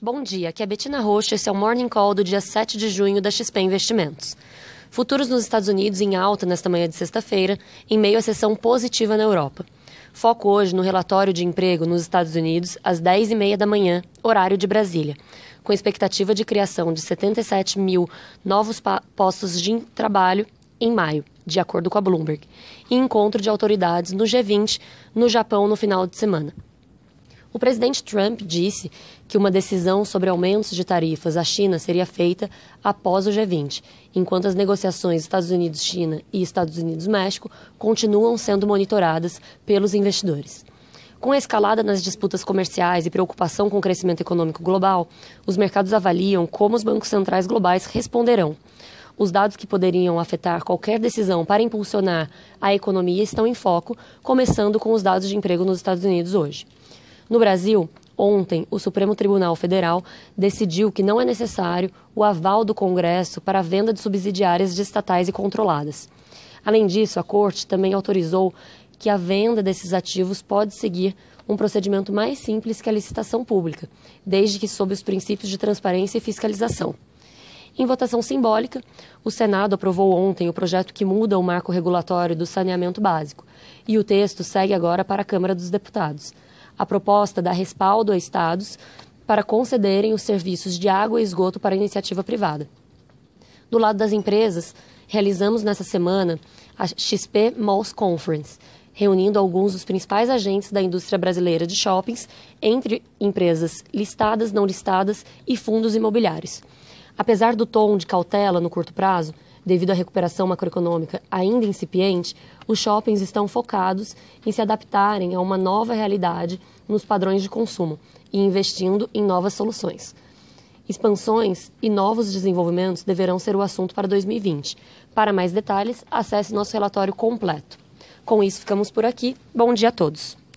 Bom dia, aqui é Betina Rocha, esse é o Morning Call do dia 7 de junho da XP Investimentos. Futuros nos Estados Unidos em alta nesta manhã de sexta-feira, em meio à sessão positiva na Europa. Foco hoje no relatório de emprego nos Estados Unidos às 10h30 da manhã, horário de Brasília, com expectativa de criação de 77 mil novos postos de trabalho em maio, de acordo com a Bloomberg, e encontro de autoridades no G20 no Japão no final de semana. O presidente Trump disse que uma decisão sobre aumentos de tarifas à China seria feita após o G20, enquanto as negociações Estados Unidos-China e Estados Unidos-México continuam sendo monitoradas pelos investidores. Com a escalada nas disputas comerciais e preocupação com o crescimento econômico global, os mercados avaliam como os bancos centrais globais responderão. Os dados que poderiam afetar qualquer decisão para impulsionar a economia estão em foco, começando com os dados de emprego nos Estados Unidos hoje. No Brasil, ontem, o Supremo Tribunal Federal decidiu que não é necessário o aval do Congresso para a venda de subsidiárias de estatais e controladas. Além disso, a Corte também autorizou que a venda desses ativos pode seguir um procedimento mais simples que a licitação pública, desde que sob os princípios de transparência e fiscalização. Em votação simbólica, o Senado aprovou ontem o projeto que muda o marco regulatório do saneamento básico, e o texto segue agora para a Câmara dos Deputados. A proposta dá respaldo a estados para concederem os serviços de água e esgoto para iniciativa privada. Do lado das empresas, realizamos nessa semana a XP Malls Conference, reunindo alguns dos principais agentes da indústria brasileira de shoppings, entre empresas listadas, não listadas e fundos imobiliários. Apesar do tom de cautela no curto prazo, devido à recuperação macroeconômica ainda incipiente, os shoppings estão focados em se adaptarem a uma nova realidade nos padrões de consumo e investindo em novas soluções. Expansões e novos desenvolvimentos deverão ser o assunto para 2020. Para mais detalhes, acesse nosso relatório completo. Com isso, ficamos por aqui. Bom dia a todos.